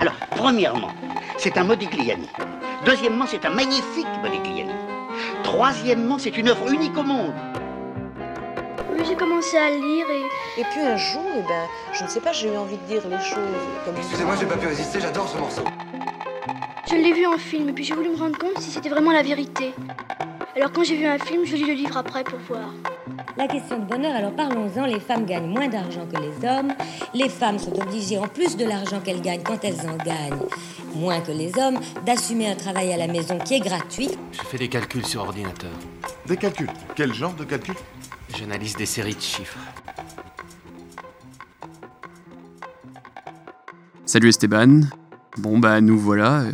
Alors, premièrement, c'est un Modigliani. Deuxièmement, c'est un magnifique Modigliani. Troisièmement, c'est une œuvre unique au monde. Oui, j'ai commencé à lire et... Et puis un jour, eh ben, je ne sais pas, j'ai eu envie de dire les choses comme Excusez-moi, j'ai pas pu résister, j'adore ce morceau. Je l'ai vu en film et puis j'ai voulu me rendre compte si c'était vraiment la vérité. Alors quand j'ai vu un film, je lis le livre après pour voir. La question de bonheur, alors parlons-en. Les femmes gagnent moins d'argent que les hommes. Les femmes sont obligées, en plus de l'argent qu'elles gagnent quand elles en gagnent, moins que les hommes, d'assumer un travail à la maison qui est gratuit. Je fais des calculs sur ordinateur. Des calculs? Quel genre de calculs J'analyse des séries de chiffres. Salut Esteban. Bon bah nous voilà. euh,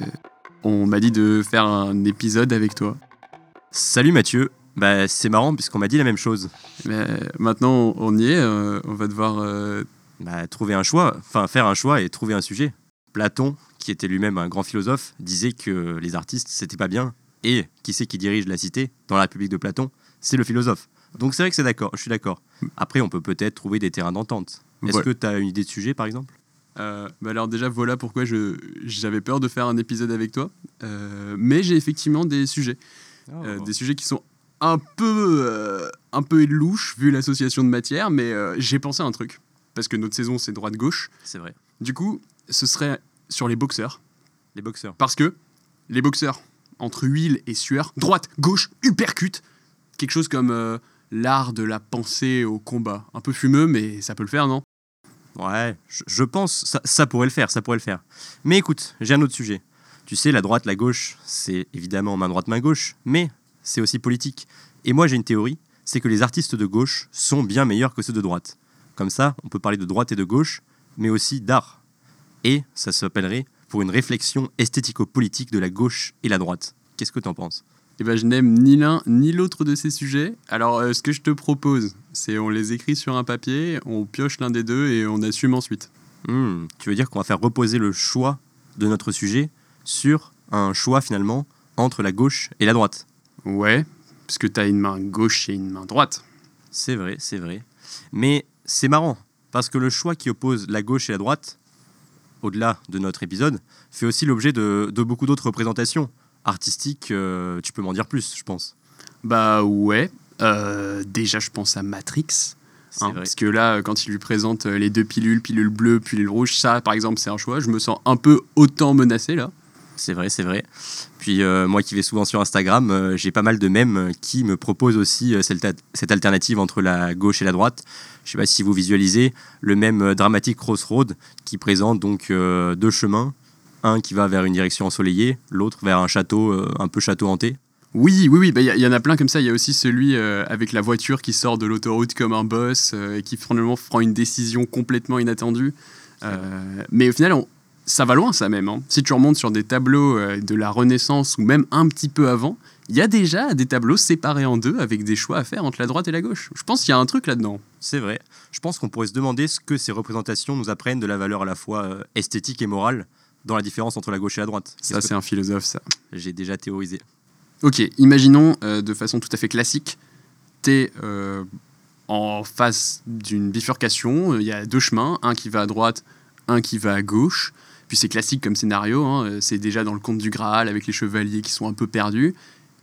on m'a dit de faire un épisode avec toi. Salut Mathieu. Bah c'est marrant puisqu'on m'a dit la même chose. Mais maintenant on y est, euh, on va devoir... euh, Bah trouver un choix, enfin faire un choix et trouver un sujet. Platon, qui était lui-même un grand philosophe, disait que les artistes c'était pas bien. Et qui c'est qui dirige la cité dans la République de Platon? C'est le philosophe. Donc c'est vrai que c'est d'accord, je suis d'accord. Après on peut peut-être trouver des terrains d'entente. Est-ce Voilà. que tu as une idée de sujet par exemple? Euh, bah alors déjà voilà pourquoi je j'avais peur de faire un épisode avec toi. Euh, mais j'ai effectivement des sujets. Euh, des sujets qui sont un peu, euh, un peu louches vu l'association de matières, mais euh, j'ai pensé à un truc. Parce que notre saison c'est droite-gauche. C'est vrai. Du coup, ce serait sur les boxeurs. Les boxeurs. Parce que les boxeurs, entre huile et sueur, droite, gauche, uppercut, quelque chose comme euh, l'art de la pensée au combat. Un peu fumeux, mais ça peut le faire, non? Ouais, je, je pense ça, ça pourrait le faire, ça pourrait le faire. Mais écoute, j'ai un autre sujet. Tu sais, la droite, la gauche, c'est évidemment main droite, main gauche, mais c'est aussi politique. Et moi, j'ai une théorie, c'est que les artistes de gauche sont bien meilleurs que ceux de droite. Comme ça, on peut parler de droite et de gauche, mais aussi d'art. Et ça s'appellerait pour une réflexion esthético-politique de la gauche et la droite. Qu'est-ce que t'en penses? Eh ben, je n'aime ni l'un ni l'autre de ces sujets. Alors, euh, ce que je te propose, c'est on les écrit sur un papier, on pioche l'un des deux et on assume ensuite. Hmm, Tu veux dire qu'on va faire reposer le choix de notre sujet sur un choix finalement entre la gauche et la droite? Ouais, parce que t'as une main gauche et une main droite. C'est vrai, c'est vrai. Mais c'est marrant, parce que le choix qui oppose la gauche et la droite, au-delà de notre épisode, fait aussi l'objet de, de beaucoup d'autres représentations artistiques. euh, tu peux m'en dire plus, je pense. Bah ouais. Euh, déjà, je pense à Matrix. Hein, parce que là, quand il lui présente euh, les deux pilules, pilule bleue, pilule rouge, ça, par exemple, c'est un choix. Je me sens un peu autant menacé là. C'est vrai, c'est vrai. Puis euh, moi qui vais souvent sur Instagram, euh, j'ai pas mal de mèmes euh, qui me proposent aussi cette, alternative entre la gauche et la droite. Je sais pas si vous visualisez le même dramatique Crossroad qui présente donc deux chemins, un qui va vers une direction ensoleillée, l'autre vers un château un peu château hanté. Oui, oui, oui, bah, il y, y en a plein comme ça. Il y a aussi celui avec la voiture qui sort de l'autoroute comme un boss et qui finalement prend une décision complètement inattendue. Mais au final, on- ça va loin, ça même. hein. Si tu remontes sur des tableaux euh, de la Renaissance ou même un petit peu avant, il y a déjà des tableaux séparés en deux avec des choix à faire entre la droite et la gauche. Je pense qu'il y a un truc là-dedans. C'est vrai. Je pense qu'on pourrait se demander ce que ces représentations nous apprennent de la valeur à la fois euh, esthétique et morale dans la différence entre la gauche et la droite. Ça, c'est un philosophe, ça. j'ai déjà théorisé. Ok, imaginons euh, de façon tout à fait classique, t'es euh, en face d'une bifurcation, il y a deux chemins, un qui va à droite, un qui va à gauche. Puis c'est classique comme scénario, hein, euh, c'est déjà dans le conte du Graal avec les chevaliers qui sont un peu perdus.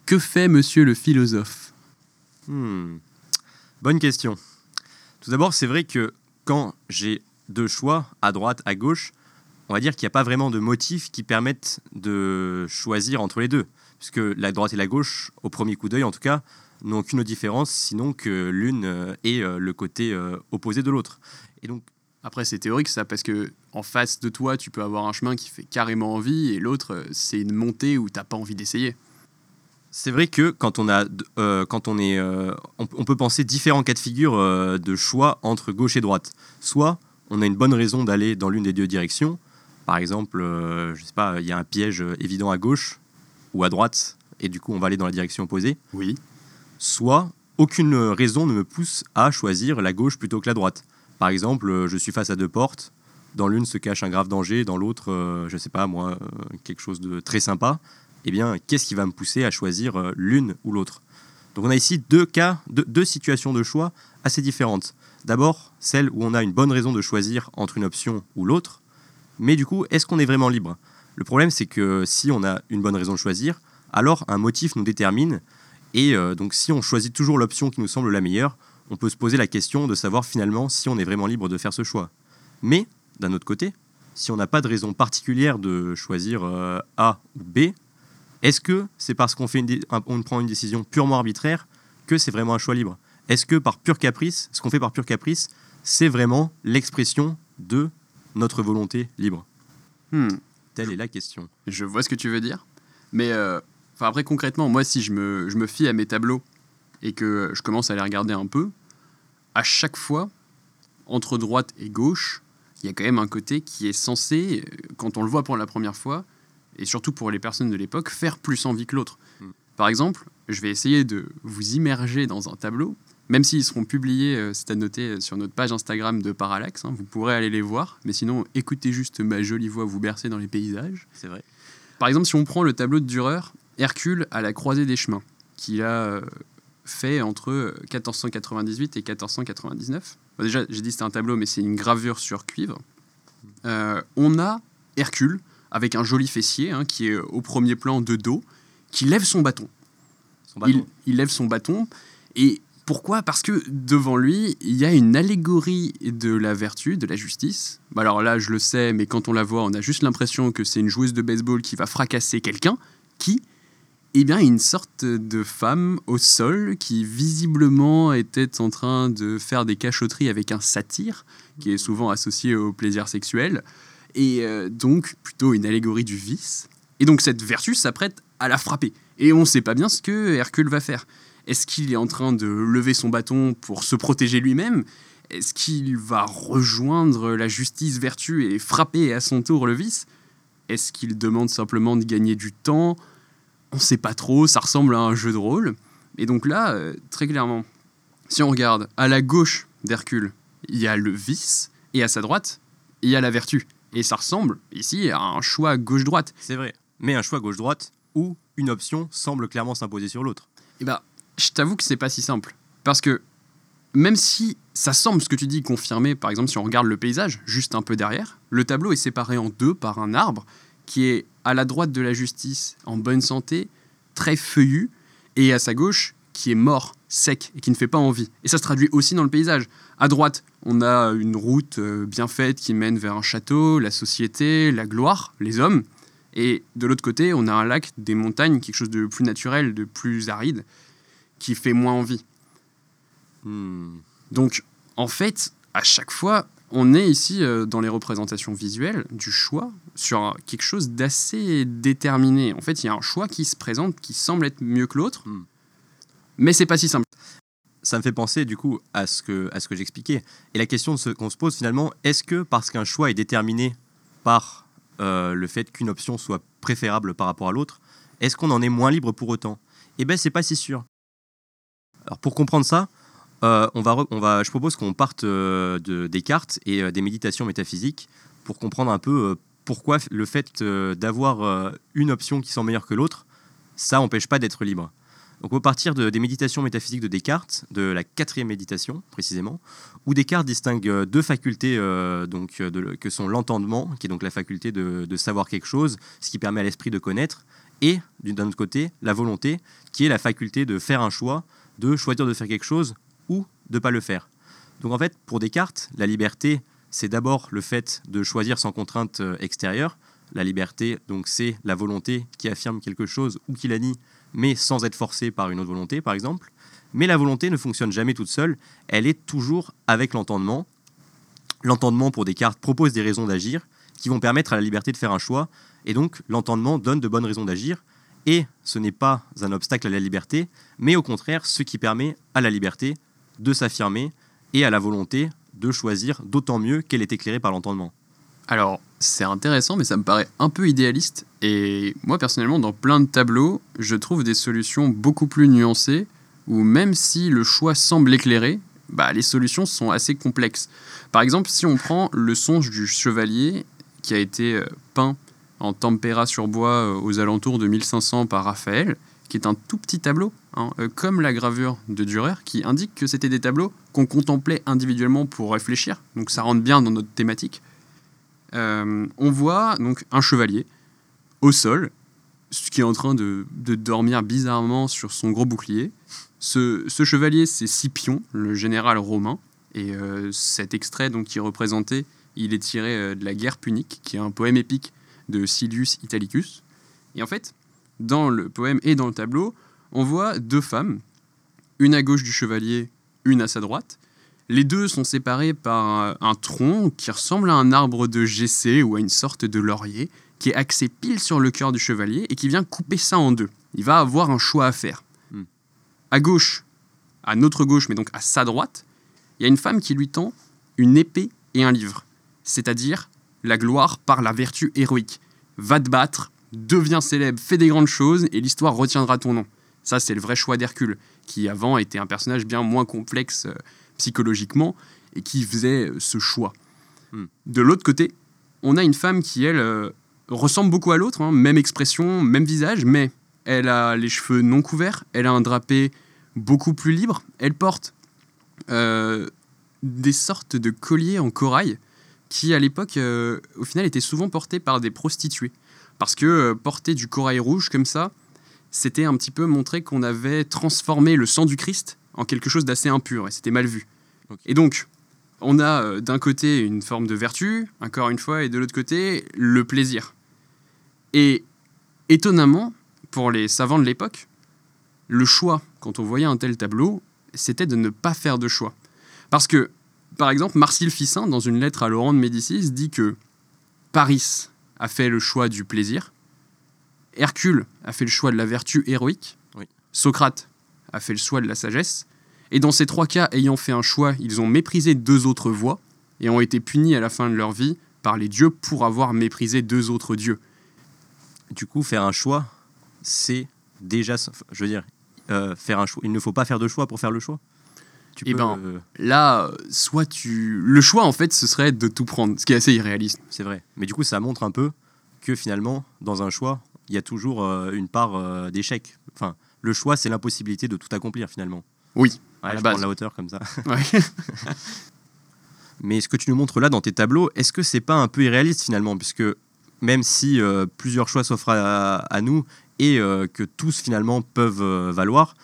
Que fait monsieur le philosophe? Hmm. Bonne question. Tout d'abord, c'est vrai que quand j'ai deux choix, à droite, à gauche, on va dire qu'il n'y a pas vraiment de motifs qui permettent de choisir entre les deux. Puisque la droite et la gauche, au premier coup d'œil en tout cas, n'ont qu'une différence, sinon que l'une euh, est euh, le côté opposé de l'autre. Et donc, Après, c'est théorique ça, parce que en face de toi, tu peux avoir un chemin qui fait carrément envie, et l'autre, euh, c'est une montée où t'as pas envie d'essayer. C'est vrai que quand on, a, euh, quand on, est, euh, on, on peut penser différents cas de figure euh, de choix entre gauche et droite. Soit on a une bonne raison d'aller dans l'une des deux directions. Par exemple, je sais pas, il y a un piège évident à gauche ou à droite, et du coup on va aller dans la direction opposée. Oui. Soit aucune raison ne me pousse à choisir la gauche plutôt que la droite. Par exemple, je suis face à deux portes. Dans l'une se cache un grave danger, dans l'autre, euh, je sais pas moi, euh, quelque chose de très sympa. Eh bien, qu'est-ce qui va me pousser à choisir euh, l'une ou l'autre? Donc, on a ici deux cas, deux, situations de choix assez différentes. D'abord, celle où on a une bonne raison de choisir entre une option ou l'autre, Mais du coup, est-ce qu'on est vraiment libre? Le problème, c'est que si on a une bonne raison de choisir, alors un motif nous détermine. Et donc, si on choisit toujours l'option qui nous semble la meilleure, on peut se poser la question de savoir finalement si on est vraiment libre de faire ce choix. Mais, d'un autre côté, si on n'a pas de raison particulière de choisir euh, A ou B, est-ce que c'est parce qu'on fait une on prend une décision purement arbitraire que c'est vraiment un choix libre? Est-ce que par pur caprice, ce qu'on fait par pur caprice, c'est vraiment l'expression de notre volonté libre? Hmm. Telle est la question. Je vois ce que tu veux dire. Mais euh, après, concrètement, moi, si je me, je me fie à mes tableaux et que je commence à les regarder un peu, à chaque fois, entre droite et gauche, il y a quand même un côté qui est censé, euh, quand on le voit pour la première fois, et surtout pour les personnes de l'époque, faire plus envie que l'autre. Mm. Par exemple, je vais essayer de vous immerger dans un tableau, même s'ils seront publiés, euh, c'est à noter euh, sur notre page Instagram de Parallax, hein, vous pourrez aller les voir, mais sinon, écoutez juste ma jolie voix vous bercer dans les paysages. C'est vrai. Par exemple, si on prend le tableau de Dürer, Hercule à la croisée des chemins, qu'il a fait entre euh, 1498 et 1499. Bon, déjà, j'ai dit que c'était un tableau, mais c'est une gravure sur cuivre. Euh, on a Hercule avec un joli fessier hein, qui est au premier plan de dos, qui lève son bâton. Son bâton. Il, il lève son bâton. Et pourquoi? Parce que devant lui, il y a une allégorie de la vertu, de la justice. Bah Alors là, je le sais, mais quand on la voit, on a juste l'impression que c'est une joueuse de baseball qui va fracasser quelqu'un. Qui Eh bien, une sorte de femme au sol qui visiblement était en train de faire des cachotteries avec un satyre, qui est souvent associé au plaisir sexuel. Et euh, donc, plutôt une allégorie du vice. Et donc, cette vertu s'apprête à la frapper. Et on ne sait pas bien ce que Hercule va faire. Est-ce qu'il est en train de lever son bâton pour se protéger lui-même? Est-ce qu'il va rejoindre la justice vertu et frapper à son tour le vice? Est-ce qu'il demande simplement de gagner du temps On ne sait pas trop, ça ressemble à un jeu de rôle. Et donc là, euh, très clairement, si on regarde à la gauche d'Hercule, il y a le vice, et à sa droite, il y a la vertu. Et ça ressemble ici à un choix gauche-droite. C'est vrai. Mais un choix gauche-droite où une option semble clairement s'imposer sur l'autre. Eh ben, je t'avoue que c'est pas si simple. Parce que même si ça semble ce que tu dis confirmé, par exemple, si on regarde le paysage, juste un peu derrière, le tableau est séparé en deux par un arbre qui est à la droite de la justice, en bonne santé, très feuillu, et à sa gauche, qui est mort, sec, et qui ne fait pas envie. Et ça se traduit aussi dans le paysage. À droite, on a une route euh, bien faite qui mène vers un château, la société, la gloire, les hommes. Et de l'autre côté, on a un lac, des montagnes, quelque chose de plus naturel, de plus aride, qui fait moins envie. Hmm. Donc, en fait, à chaque fois, on est ici euh, dans les représentations visuelles du choix sur quelque chose d'assez déterminé. En fait, il y a un choix qui se présente qui semble être mieux que l'autre, Hmm. mais c'est pas si simple. Ça me fait penser du coup à ce que, à ce que j'expliquais. Et la question qu'on se pose finalement, est-ce que parce qu'un choix est déterminé par euh, le fait qu'une option soit préférable par rapport à l'autre, est-ce qu'on en est moins libre pour autant? Eh bien, c'est pas si sûr. Alors pour comprendre ça, euh, on va, je propose qu'on parte euh, de Descartes et euh, des méditations métaphysiques pour comprendre un peu pourquoi le fait d'avoir une option qui semble meilleure que l'autre, ça n'empêche pas d'être libre. Donc on peut partir de- des méditations métaphysiques de Descartes, de la quatrième méditation précisément, où Descartes distingue deux facultés donc, que sont l'entendement, qui est donc la faculté de, savoir quelque chose, ce qui permet à l'esprit de connaître, et du- d'un autre côté la volonté, qui est la faculté de faire un choix, de choisir de faire quelque chose ou de pas le faire. Donc en fait, pour Descartes, la liberté, c'est d'abord le fait de choisir sans contrainte euh, extérieure. La liberté, donc, c'est la volonté qui affirme quelque chose ou qui la nie, mais sans être forcé par une autre volonté, par exemple. Mais la volonté ne fonctionne jamais toute seule, elle est toujours avec l'entendement. L'entendement, pour Descartes, propose des raisons d'agir qui vont permettre à la liberté de faire un choix, et donc l'entendement donne de bonnes raisons d'agir, et ce n'est pas un obstacle à la liberté, mais au contraire ce qui permet à la liberté de s'affirmer et à la volonté de choisir, d'autant mieux qu'elle est éclairée par l'entendement. Alors, c'est intéressant, mais ça me paraît un peu idéaliste. Et moi, personnellement, dans plein de tableaux, je trouve des solutions beaucoup plus nuancées, où même si le choix semble éclairé, bah, les solutions sont assez complexes. Par exemple, si on prend le songe du chevalier, qui a été euh, peint en tempéra sur bois euh, aux alentours de 1500 par Raphaël, qui est un tout petit tableau, hein, euh, comme la gravure de Dürer, qui indique que c'était des tableaux qu'on contemplait individuellement pour réfléchir, donc ça rentre bien dans notre thématique. euh, on voit donc un chevalier au sol, qui est en train de, dormir bizarrement sur son gros bouclier. Ce, chevalier, c'est Scipion, le général romain. Et euh, cet extrait donc, qui est représenté, il est tiré de la guerre punique, qui est un poème épique de Silius Italicus. Et en fait, dans le poème et dans le tableau, on voit deux femmes, une à gauche du chevalier, une à sa droite. Les deux sont séparés par un, un tronc qui ressemble à un arbre de GC ou à une sorte de laurier, qui est axé pile sur le cœur du chevalier et qui vient couper ça en deux. Il va avoir un choix à faire. Hmm. À gauche, à notre gauche, mais donc à sa droite, il y a une femme qui lui tend une épée et un livre, c'est-à-dire la gloire par la vertu héroïque. Va te battre, deviens célèbre, fais des grandes choses et l'histoire retiendra ton nom. Ça, c'est le vrai choix d'Hercule, qui avant était un personnage bien moins complexe euh, psychologiquement et qui faisait euh, ce choix. Hmm. De l'autre côté, on a une femme qui, elle, euh, ressemble beaucoup à l'autre, hein, même expression, même visage, mais elle a les cheveux non couverts, elle a un drapé beaucoup plus libre, elle porte euh, des sortes de colliers en corail qui, à l'époque, euh, au final, étaient souvent portés par des prostituées. Parce que euh, porter du corail rouge comme ça, c'était un petit peu montrer qu'on avait transformé le sang du Christ en quelque chose d'assez impur, et c'était mal vu. Et donc, on a euh, d'un côté une forme de vertu, encore une fois, et de l'autre côté, le plaisir. Et étonnamment, pour les savants de l'époque, le choix, quand on voyait un tel tableau, c'était de ne pas faire de choix. Parce que, par exemple, Marcille Ficin, dans une lettre à Laurent de Médicis, dit que Paris a fait le choix du plaisir, Hercule a fait le choix de la vertu héroïque, Oui. Socrate a fait le choix de la sagesse, et dans ces trois cas, ayant fait un choix, ils ont méprisé deux autres voies et ont été punis à la fin de leur vie par les dieux pour avoir méprisé deux autres dieux. Du coup, faire un choix, c'est déjà. Je veux dire, euh, faire un choix. Il ne faut pas faire de choix pour faire le choix? Tu Eh peux, ben, euh, Là, soit tu... Le choix, en fait, ce serait de tout prendre, ce qui est assez irréaliste. c'est vrai. Mais du coup, ça montre un peu que finalement, dans un choix, il y a toujours euh, une part euh, d'échec. Enfin, le choix, c'est l'impossibilité de tout accomplir finalement. Oui, à la je base. prends de la hauteur comme ça. Ouais. Mais ce que tu nous montres là dans tes tableaux, est-ce que c'est pas un peu irréaliste finalement? Puisque même si plusieurs choix s'offrent à, à nous et que tous finalement peuvent valoir,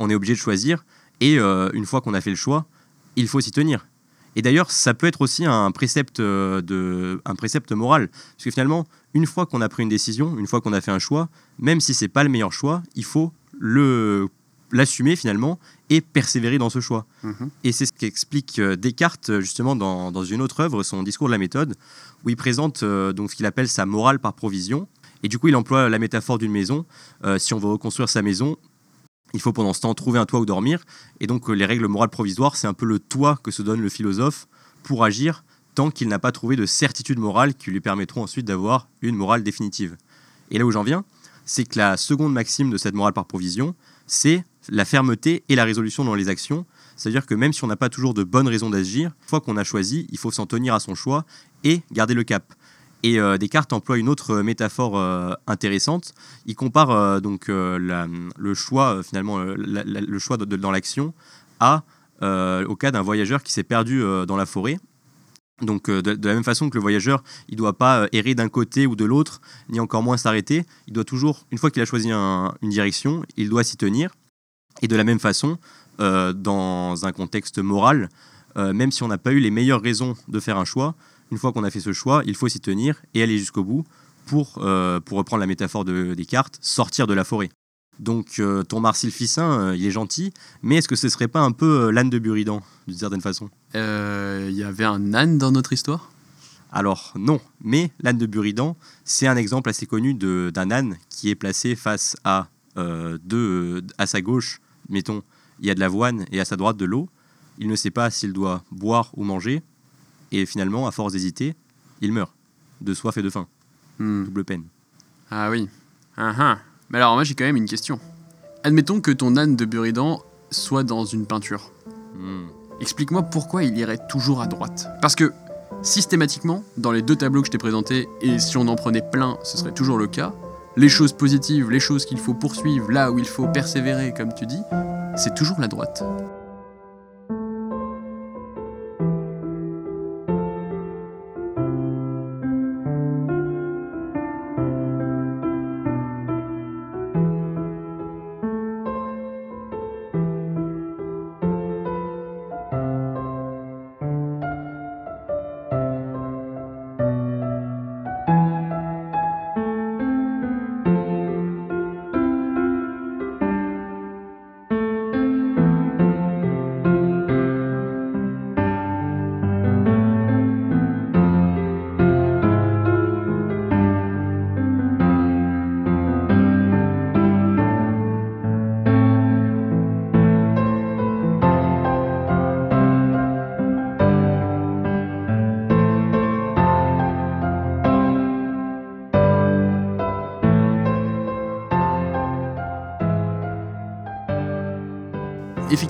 on est obligé de choisir. Et euh, une fois qu'on a fait le choix, il faut s'y tenir. Et d'ailleurs, ça peut être aussi un précepte, euh, de, un précepte moral. Parce que finalement, une fois qu'on a pris une décision, une fois qu'on a fait un choix, même si c'est pas le meilleur choix, il faut le l'assumer finalement et persévérer dans ce choix. Mhm. Et c'est ce qu'explique euh, Descartes justement dans, dans une autre œuvre, son discours de la méthode, où il présente euh, donc ce qu'il appelle sa morale par provision. Et du coup, il emploie la métaphore d'une maison. Euh, si on veut reconstruire sa maison, il faut pendant ce temps trouver un toit où dormir. Et donc, euh, les règles morales provisoires, c'est un peu le toit que se donne le philosophe pour agir tant qu'il n'a pas trouvé de certitude morale qui lui permettront ensuite d'avoir une morale définitive. Et là où j'en viens, c'est que la seconde maxime de cette morale par provision, c'est la fermeté et la résolution dans les actions. C'est-à-dire que même si on n'a pas toujours de bonnes raisons d'agir, fois qu'on a choisi, il faut s'en tenir à son choix et garder le cap. Et euh, Descartes emploie une autre euh, métaphore euh, intéressante. Il compare donc le choix finalement le choix dans l'action à au cas d'un voyageur qui s'est perdu dans la forêt. Donc de, la même façon que le voyageur, il doit pas errer d'un côté ou de l'autre, ni encore moins s'arrêter. Il doit toujours, une fois qu'il a choisi un- une direction, il doit s'y tenir. Et de la même façon, dans un contexte moral, même si on n'a pas eu les meilleures raisons de faire un choix, une fois qu'on a fait ce choix, il faut s'y tenir et aller jusqu'au bout pour, euh, pour reprendre la métaphore de Descartes, sortir de la forêt. Donc euh, ton Marcille Ficin, euh, il est gentil, mais est-ce que ce serait pas un peu euh, l'âne de Buridan, d'une certaine façon? Il y avait un âne dans notre histoire? Alors non, mais l'âne de Buridan, c'est un exemple assez connu de- d'un âne qui est placé face à deux, à sa gauche, mettons, il y a de l'avoine et à sa droite de l'eau. Il ne sait pas s'il doit boire ou manger, et finalement, à force d'hésiter, il meurt de soif et de faim. Hmm. Double peine. Ah oui. Ah ah. Mais alors, moi, j'ai quand même une question. Admettons que ton âne de Buridan soit dans une peinture. Hmm. Explique-moi pourquoi il irait toujours à droite. Parce que, systématiquement, dans les deux tableaux que je t'ai présentés, et si on en prenait plein, ce serait toujours le cas, les choses positives, les choses qu'il faut poursuivre, là où il faut persévérer, comme tu dis, c'est toujours la droite.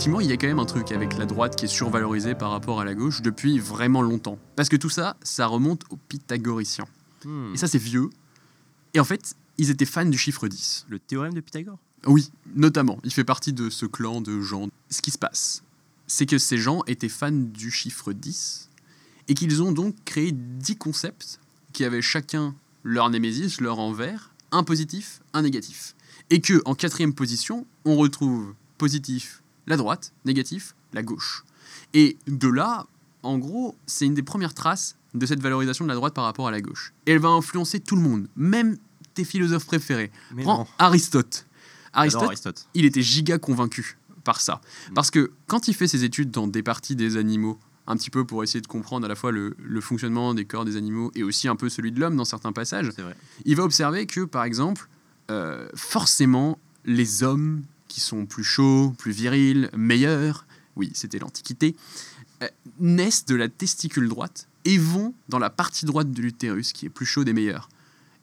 Effectivement, il y a quand même un truc avec la droite qui est survalorisée par rapport à la gauche depuis vraiment longtemps. Parce que tout ça, ça remonte aux pythagoriciens. Hmm. Et ça, c'est vieux. Et en fait, ils étaient fans du chiffre 10. Le théorème de Pythagore? Oui, notamment. Il fait partie de ce clan de gens. Ce qui se passe, c'est que ces gens étaient fans du chiffre 10 et qu'ils ont donc créé 10 concepts qui avaient chacun leur némésis, leur envers, un positif, un négatif. Et que en quatrième position, on retrouve positif la droite, négatif la gauche. Et de là, en gros, c'est une des premières traces de cette valorisation de la droite par rapport à la gauche. Et elle va influencer tout le monde, même tes philosophes préférés. Mais Prends non. Aristote. Aristote, Aristote. il était giga convaincu par ça. Parce que quand il fait ses études dans des parties des animaux, un petit peu pour essayer de comprendre à la fois le, le fonctionnement des corps des animaux et aussi un peu celui de l'homme dans certains passages, il va observer que, par exemple, euh, forcément, les hommes qui sont plus chauds, plus virils, meilleurs, oui, c'était l'Antiquité, euh, naissent de la testicule droite et vont dans la partie droite de l'utérus qui est plus chaude et meilleure.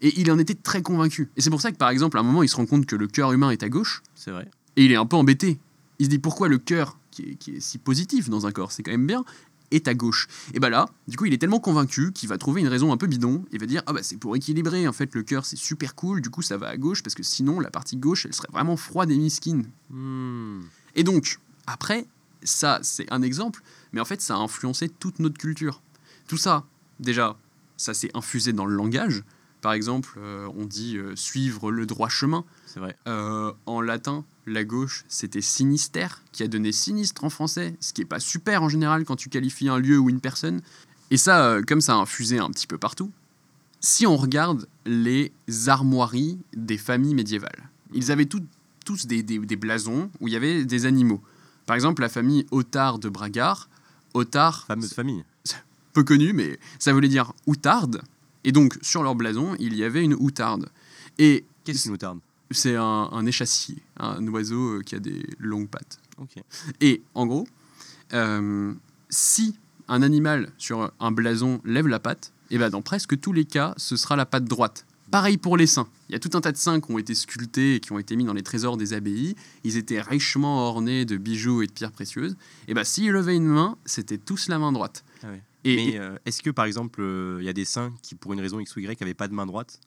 Et il en était très convaincu. Et c'est pour ça que, par exemple, à un moment, il se rend compte que le cœur humain est à gauche, C'est vrai. et il est un peu embêté. Il se dit pourquoi le cœur, qui est, qui est si positif dans un corps, c'est quand même bien, est à gauche. Et bah là, du coup, il est tellement convaincu qu'il va trouver une raison un peu bidon. Il va dire ah bah c'est pour équilibrer. En fait, le cœur c'est super cool. Du coup, ça va à gauche parce que sinon la partie gauche elle serait vraiment froide et misquine. Hmm. Et donc après, ça c'est un exemple, mais en fait ça a influencé toute notre culture. Tout ça, déjà, ça s'est infusé dans le langage. Par exemple, euh, on dit euh, suivre le droit chemin. C'est vrai. Euh, en latin, la gauche, c'était sinistère, qui a donné sinistre en français, ce qui est pas super en général quand tu qualifies un lieu ou une personne. Et ça, euh, comme ça a infusé un petit peu partout, si on regarde les armoiries des familles médiévales, ils avaient tout- tous des, des- des blasons où il y avait des animaux. Par exemple, la famille Otard de Bragard, Otard, Fameuse famille. peu connu, mais ça voulait dire outarde. Et donc, sur leur blason, il y avait une outarde. Et Qu'est-ce qui nous tarde c'est un, un échassier, un oiseau euh, qui a des longues pattes. Et en gros, euh, si un animal sur un blason lève la patte, et ben dans presque tous les cas, ce sera la patte droite. Pareil pour les saints. Il y a tout un tas de saints qui ont été sculptés et qui ont été mis dans les trésors des abbayes. Ils étaient richement ornés de bijoux et de pierres précieuses. Et ben s'ils levaient une main, c'était tous la main droite. Ah ouais. Et, Mais euh, est-ce que par exemple, euh, il y a des saints qui, pour une raison X ou Y, n'avaient pas de main droite?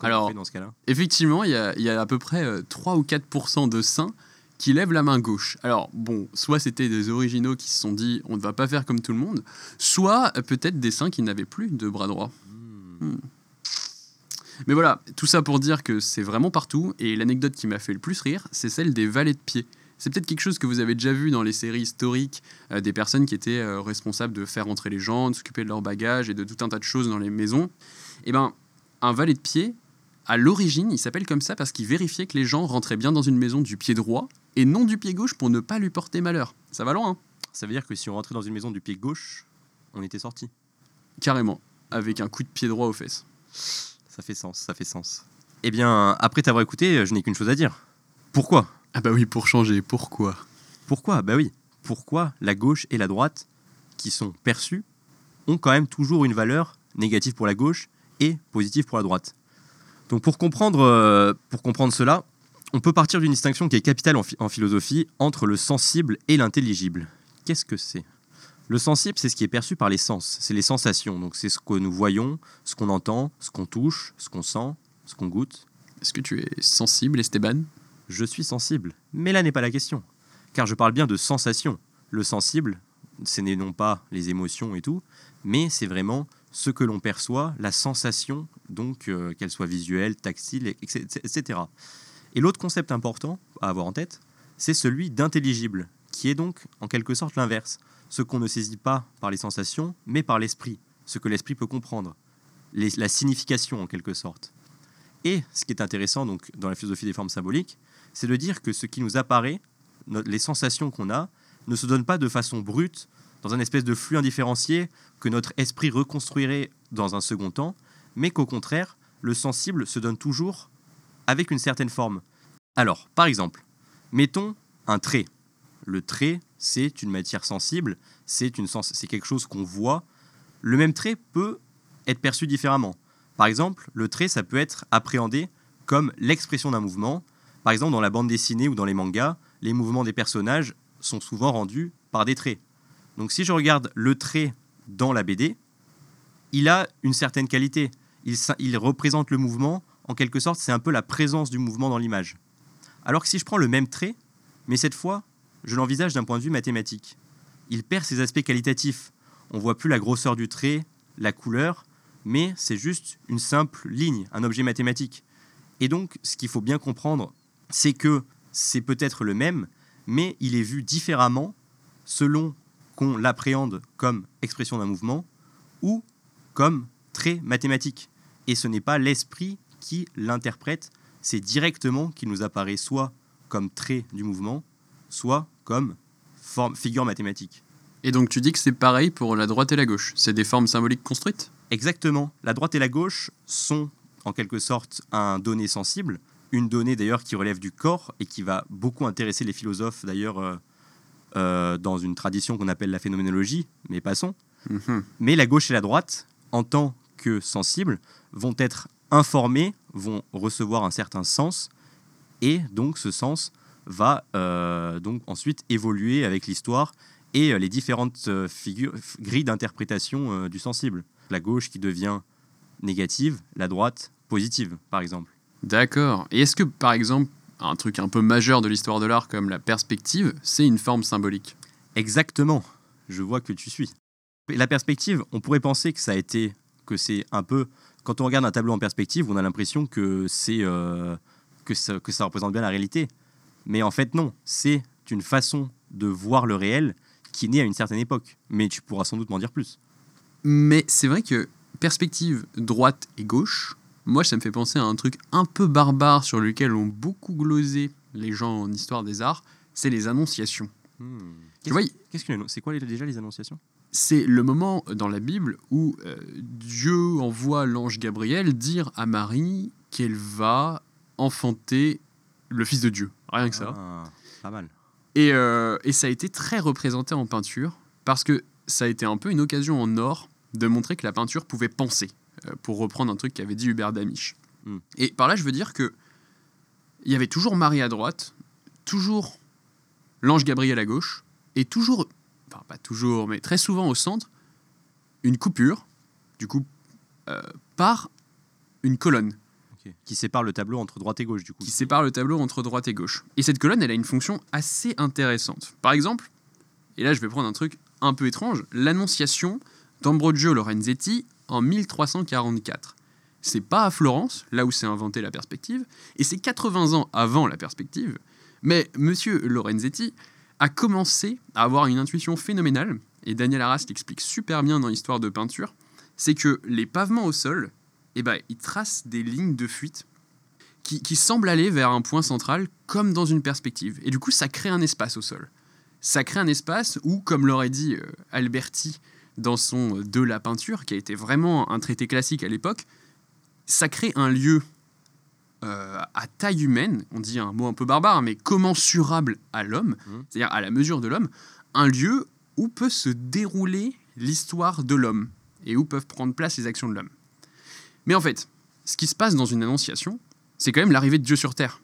Comment Alors- on fait dans ce cas-là? effectivement, il y a, il y a à peu près euh, 3 ou 4% de saints qui lèvent la main gauche. Alors, bon, soit c'était des originaux qui se sont dit on ne va pas faire comme tout le monde, soit euh, peut-être des saints qui n'avaient plus de bras droit. Hmm. Mais voilà, tout ça pour dire que c'est vraiment partout, et l'anecdote qui m'a fait le plus rire, c'est celle des valets de pied. C'est peut-être quelque chose que vous avez déjà vu dans les séries historiques, euh, des personnes qui étaient euh, responsables de faire entrer les gens, de s'occuper de leur bagage et de tout un tas de choses dans les maisons. Eh ben, un valet de pied, à l'origine, il s'appelle comme ça parce qu'il vérifiait que les gens rentraient bien dans une maison du pied droit et non du pied gauche pour ne pas lui porter malheur. Ça va loin, hein Ça veut dire que si on rentrait dans une maison du pied gauche, on était sorti. carrément, avec un coup de pied droit aux fesses. Ça fait sens, ça fait sens. Eh bien, après t'avoir écouté, je n'ai qu'une chose à dire. Pourquoi? Ah bah oui, pour changer, pourquoi? Pourquoi? Bah oui. Pourquoi la gauche et la droite, qui sont perçues, ont quand même toujours une valeur négative pour la gauche et positive pour la droite? Donc pour comprendre, euh, pour comprendre cela, on peut partir d'une distinction qui est capitale en, en philosophie entre le sensible et l'intelligible. Qu'est-ce que c'est? Le sensible, c'est ce qui est perçu par les sens, c'est les sensations. Donc c'est ce que nous voyons, ce qu'on entend, ce qu'on touche, ce qu'on sent, ce qu'on goûte. Est-ce que tu es sensible, Esteban? Je suis sensible. Mais là n'est pas la question. Car je parle bien de sensation. Le sensible, ce n'est non pas les émotions et tout, mais c'est vraiment ce que l'on perçoit, la sensation, donc euh, qu'elle soit visuelle, tactile, etc. Et l'autre concept important à avoir en tête, c'est celui d'intelligible, qui est donc en quelque sorte l'inverse. Ce qu'on ne saisit pas par les sensations, mais par l'esprit, ce que l'esprit peut comprendre. La signification en quelque sorte. Et ce qui est intéressant donc dans la philosophie des formes symboliques, c'est de dire que ce qui nous apparaît, les sensations qu'on a, ne se donnent pas de façon brute, dans un espèce de flux indifférencié que notre esprit reconstruirait dans un second temps, mais qu'au contraire, le sensible se donne toujours avec une certaine forme. Alors, par exemple, mettons un trait. Le trait, c'est une matière sensible, c'est quelque chose qu'on voit. Le même trait peut être perçu différemment. Par exemple, le trait, ça peut être appréhendé comme l'expression d'un mouvement. Par exemple, dans la bande dessinée ou dans les mangas, les mouvements des personnages sont souvent rendus par des traits. Donc si je regarde le trait dans la BD, il a une certaine qualité. Il, représente le mouvement, en quelque sorte, c'est un peu la présence du mouvement dans l'image. Alors que si je prends le même trait, mais cette fois, je l'envisage d'un point de vue mathématique, il perd ses aspects qualitatifs. On voit plus la grosseur du trait, la couleur, mais c'est juste une simple ligne, un objet mathématique. Et donc, ce qu'il faut bien comprendre, c'est que c'est peut-être le même, mais il est vu différemment selon qu'on l'appréhende comme expression d'un mouvement ou comme trait mathématique. Et ce n'est pas l'esprit qui l'interprète, c'est directement qu'il nous apparaît soit comme trait du mouvement, soit comme forme, figure mathématique. Et donc tu dis que c'est pareil pour la droite et la gauche. C'est des formes symboliques construites? Exactement. La droite et la gauche sont en quelque sorte un donné sensible, une donnée d'ailleurs qui relève du corps et qui va beaucoup intéresser les philosophes d'ailleurs euh, dans une tradition qu'on appelle la phénoménologie, mais passons. Mhm. Mais la gauche et la droite, en tant que sensibles, vont être informés, vont recevoir un certain sens, et donc ce sens va euh, donc ensuite évoluer avec l'histoire et euh, les différentes figures, grilles d'interprétation du sensible. La gauche qui devient négative, la droite positive, par exemple. D'accord. Et est-ce que par exemple, un truc un peu majeur de l'histoire de l'art comme la perspective, c'est une forme symbolique Exactement. Je vois que tu suis. La perspective, on pourrait penser que ça a été, que c'est un peu. Quand on regarde un tableau en perspective, on a l'impression que c'est euh, que, ça, que ça représente bien la réalité. Mais en fait, non. C'est une façon de voir le réel qui est née à une certaine époque. Mais tu pourras sans doute m'en dire plus. Mais c'est vrai que perspective droite et gauche, moi ça me fait penser à un truc un peu barbare sur lequel ont beaucoup glosé les gens en histoire des arts, c'est les annonciations. Tu vois, Qu'est-ce que c'est quoi déjà les annonciations? C'est le moment dans la Bible où euh, Dieu envoie l'ange Gabriel dire à Marie qu'elle va enfanter le Fils de Dieu. Rien que ça. Ah, Pas mal. Et, euh, et ça a été très représenté en peinture parce que ça a été un peu une occasion en or de montrer que la peinture pouvait penser, pour reprendre un truc qu'avait dit Hubert Damisch. Hmm. Et par là, je veux dire que il y avait toujours Marie à droite, toujours l'ange Gabriel à gauche, et toujours, enfin pas toujours, mais très souvent au centre, une coupure, du coup, euh, par une colonne. Qui sépare le tableau entre droite et gauche, du coup. qui sépare le tableau entre droite et gauche. Et cette colonne, elle a une fonction assez intéressante. Par exemple, et là je vais prendre un truc un peu étrange, l'annonciation d'Ambrogio Lorenzetti en 1344. C'est pas à Florence, là où s'est inventée la perspective, et c'est 80 ans avant la perspective, mais monsieur Lorenzetti a commencé à avoir une intuition phénoménale, et Daniel Arras l'explique super bien dans l'histoire de peinture, c'est que les pavements au sol, eh ben, ils tracent des lignes de fuite qui, qui semblent aller vers un point central comme dans une perspective. Et du coup, ça crée un espace au sol. Ça crée un espace où, comme l'aurait dit euh, Alberti dans son De la peinture, qui a été vraiment un traité classique à l'époque, ça crée un lieu euh, à taille humaine, on dit un mot un peu barbare, mais commensurable à l'homme, Mhm. c'est-à-dire à la mesure de l'homme, un lieu où peut se dérouler l'histoire de l'homme et où peuvent prendre place les actions de l'homme. Mais en fait, ce qui se passe dans une annonciation, c'est quand même l'arrivée de Dieu sur Terre.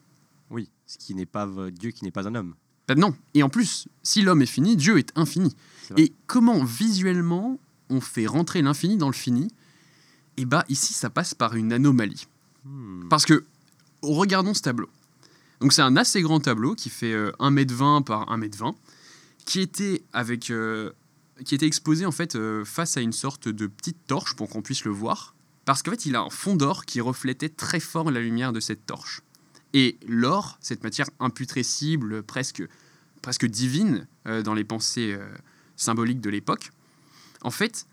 Oui. Ce qui n'est pas Dieu, qui n'est pas un homme. Ben non. Et en plus, si l'homme est fini, Dieu est infini. Et comment visuellement on fait rentrer l'infini dans le fini? Eh bah ici, ça passe par une anomalie. Hmm. Parce que, regardons ce tableau. Donc c'est un assez grand tableau qui fait euh, 1m20 par 1m20, qui était, avec, euh, qui était exposé en fait euh, face à une sorte de petite torche pour qu'on puisse le voir. Parce qu'en fait, il a un fond d'or qui reflétait très fort la lumière de cette torche. Et l'or, cette matière imputrescible, presque, presque divine euh, dans les pensées symboliques de l'époque, en fait,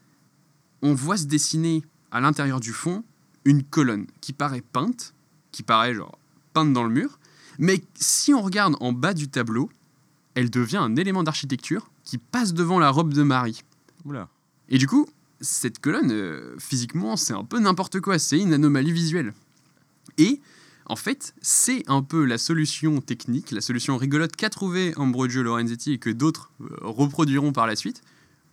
on voit se dessiner à l'intérieur du fond une colonne qui paraît peinte, qui paraît genre peinte dans le mur, mais si on regarde en bas du tableau, elle devient un élément d'architecture qui passe devant la robe de Marie. Oula. Et du coup, cette colonne, euh, physiquement, c'est un peu n'importe quoi, c'est une anomalie visuelle. Et en fait, c'est un peu la solution technique, la solution rigolote qu'a trouvé Ambrogio Lorenzetti et que d'autres euh, reproduiront par la suite,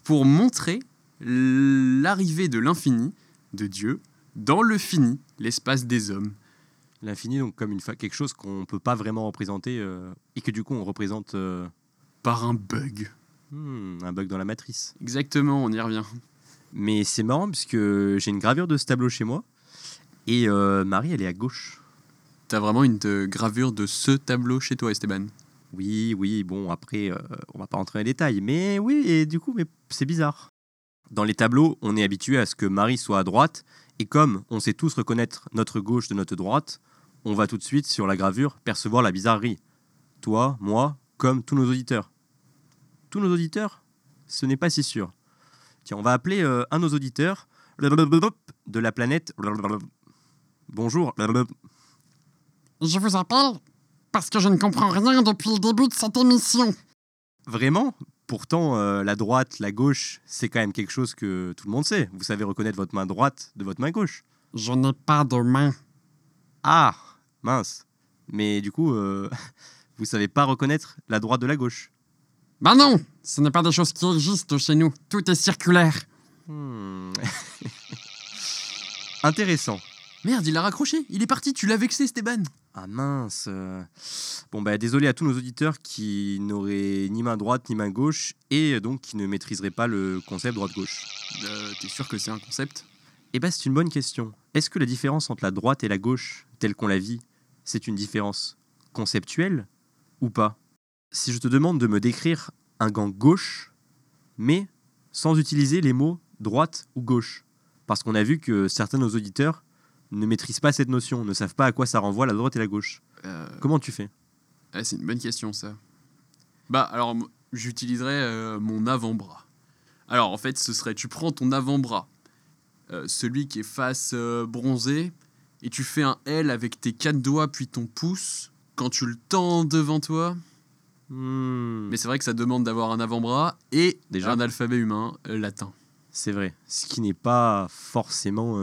pour montrer l'arrivée de l'infini, de Dieu, dans le fini, l'espace des hommes. L'infini, donc comme une quelque chose qu'on ne peut pas vraiment représenter euh, et que du coup on représente euh, par un bug. Hmm, un bug dans la matrice. Exactement, on y revient. Mais c'est marrant puisque j'ai une gravure de ce tableau chez moi. Et euh, Marie, elle est à gauche. T'as vraiment une euh, gravure de ce tableau chez toi, Esteban? Oui, oui, bon, après, euh, on va pas rentrer dans les détails. Mais oui, et du coup, mais c'est bizarre. Dans les tableaux, on est habitué à ce que Marie soit à droite. Et comme on sait tous reconnaître notre gauche de notre droite, on va tout de suite sur la gravure percevoir la bizarrerie. Toi, moi, comme tous nos auditeurs. Tous nos auditeurs? Ce n'est pas si sûr. Tiens, on va appeler euh, un de nos auditeurs de la planète. Bonjour. Je vous appelle parce que je ne comprends rien depuis le début de cette émission. Vraiment? Pourtant, euh, la droite, la gauche, c'est quand même quelque chose que tout le monde sait. Vous savez reconnaître votre main droite de votre main gauche. Je n'ai pas de main. Ah, mince. Mais du coup, euh, vous savez pas reconnaître la droite de la gauche. Bah non, ce n'est pas des choses qui existent chez nous. Tout est circulaire. Hmm. Intéressant. Merde, il a raccroché, il est parti, tu l'as vexé, Esteban. Ah mince. euh. Bon bah désolé à tous nos auditeurs qui n'auraient ni main droite ni main gauche et donc qui ne maîtriseraient pas le concept droite-gauche. Euh, T'es sûr que c'est un concept? Eh ben c'est une bonne question. Est-ce que la différence entre la droite et la gauche, telle qu'on la vit, c'est une différence conceptuelle ou pas? Si je te demande de me décrire un gant gauche, mais sans utiliser les mots droite ou gauche, parce qu'on a vu que certains de nos auditeurs ne maîtrisent pas cette notion, ne savent pas à quoi ça renvoie la droite et la gauche. Euh, Comment tu fais ouais, C'est une bonne question, ça. Bah, alors, j'utiliserais euh, mon avant-bras. Alors, en fait, ce serait, tu prends ton avant-bras, euh, celui qui est face bronzée, et tu fais un L avec tes quatre doigts puis ton pouce quand tu le tends devant toi. Hmm, Mais c'est vrai que ça demande d'avoir un avant-bras et Déjà. un alphabet humain latin. C'est vrai, ce qui n'est pas forcément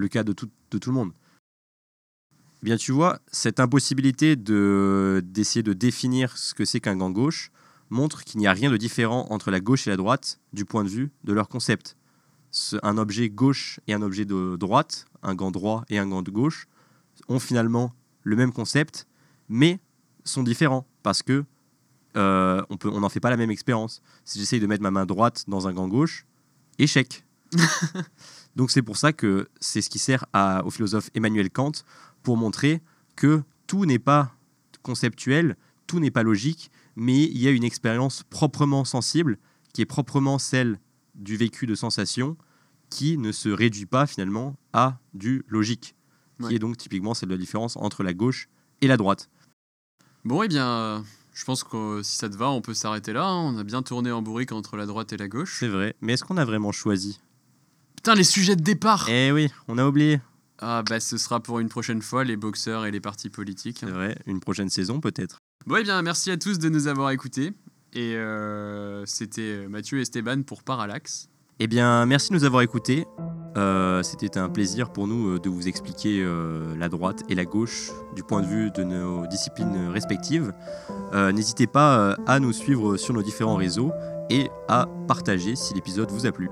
le cas de tout, de tout le monde. Eh Bien, tu vois, cette impossibilité de d'essayer de définir ce que c'est qu'un gant gauche montre qu'il n'y a rien de différent entre la gauche et la droite du point de vue de leur concept. Ce- un objet gauche et un objet de droite, un gant droit et un gant de gauche, ont finalement le même concept, mais sont différents parce que euh, on n'en fait pas la même expérience. Si j'essaye de mettre ma main droite dans un gant gauche, échec. Donc c'est pour ça que c'est ce qui sert à- au philosophe Emmanuel Kant pour montrer que tout n'est pas conceptuel, tout n'est pas logique, mais il y a une expérience proprement sensible qui est proprement celle du vécu de sensation qui ne se réduit pas finalement à du logique, qui est donc typiquement celle de la différence entre la gauche et la droite. Bon, eh bien, euh, je pense que euh, si ça te va, on peut s'arrêter là. hein. On a bien tourné en bourrique entre la droite et la gauche. C'est vrai, mais est-ce qu'on a vraiment choisi? Putain, les sujets de départ Eh oui, on a oublié. Ah, bah, ce sera pour une prochaine fois, les boxeurs et les partis politiques. C'est vrai, une prochaine saison peut-être. Bon, eh bien, merci à tous de nous avoir écoutés. Et euh, c'était Mathieu et Esteban pour Parallax. Eh bien, merci de nous avoir écoutés. Euh, C'était un plaisir pour nous euh, de vous expliquer euh, la droite et la gauche du point de vue de nos disciplines respectives. Euh, N'hésitez pas euh, à nous suivre sur nos différents réseaux et à partager si l'épisode vous a plu.